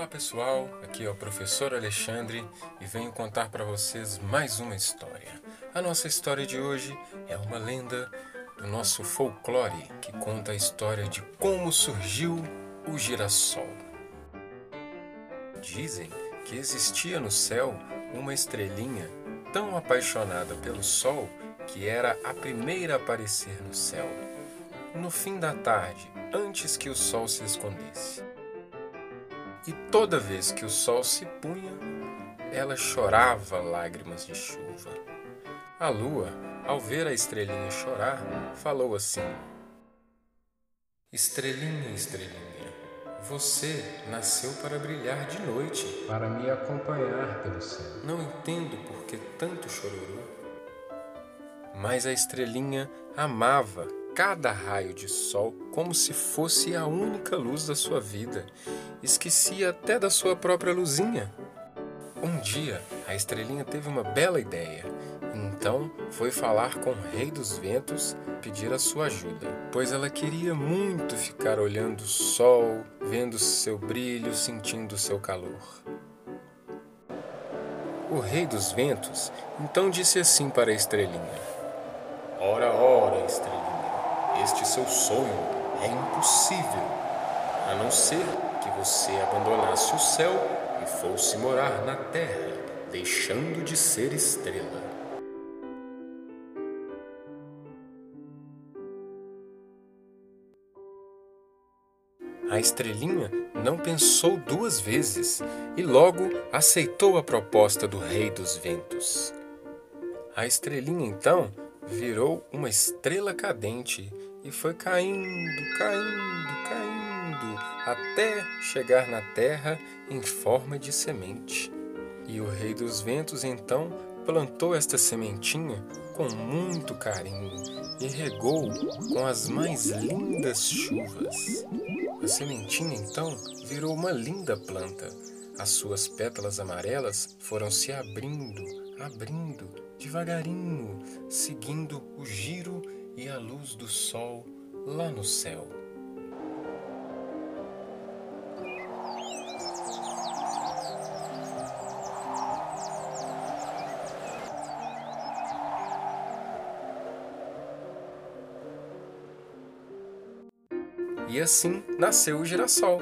Olá pessoal, aqui é o professor Alexandre e venho contar para vocês mais uma história. A nossa história de hoje é uma lenda do nosso folclore que conta a história de como surgiu o girassol. Dizem que existia no céu uma estrelinha tão apaixonada pelo sol que era a primeira a aparecer no céu, no fim da tarde, antes que o sol se escondesse. E toda vez que o sol se punha, ela chorava lágrimas de chuva. A lua, ao ver a estrelinha chorar, falou assim: Estrelinha, estrelinha, você nasceu para brilhar de noite, para me acompanhar pelo céu. Não entendo por que tanto chororô. Mas a estrelinha amava cada raio de sol como se fosse a única luz da sua vida. Esquecia até da sua própria luzinha. Um dia, a estrelinha teve uma bela ideia. Então foi falar com o Rei dos Ventos, pedir a sua ajuda, pois ela queria muito ficar olhando o sol, vendo seu brilho, sentindo seu calor. O Rei dos Ventos então disse assim para a estrelinha: Ora, ora, estrelinha este seu sonho é impossível, a não ser que você abandonasse o céu e fosse morar na terra, deixando de ser estrela. A estrelinha não pensou duas vezes e logo aceitou a proposta do Rei dos Ventos. A estrelinha então virou uma estrela cadente e foi caindo, caindo, caindo, até chegar na terra em forma de semente. E o Rei dos Ventos então plantou esta sementinha com muito carinho e regou com as mais lindas chuvas. A sementinha então virou uma linda planta. As suas pétalas amarelas foram se abrindo, abrindo, devagarinho, seguindo o giro e a luz do sol lá no céu. E assim nasceu o girassol.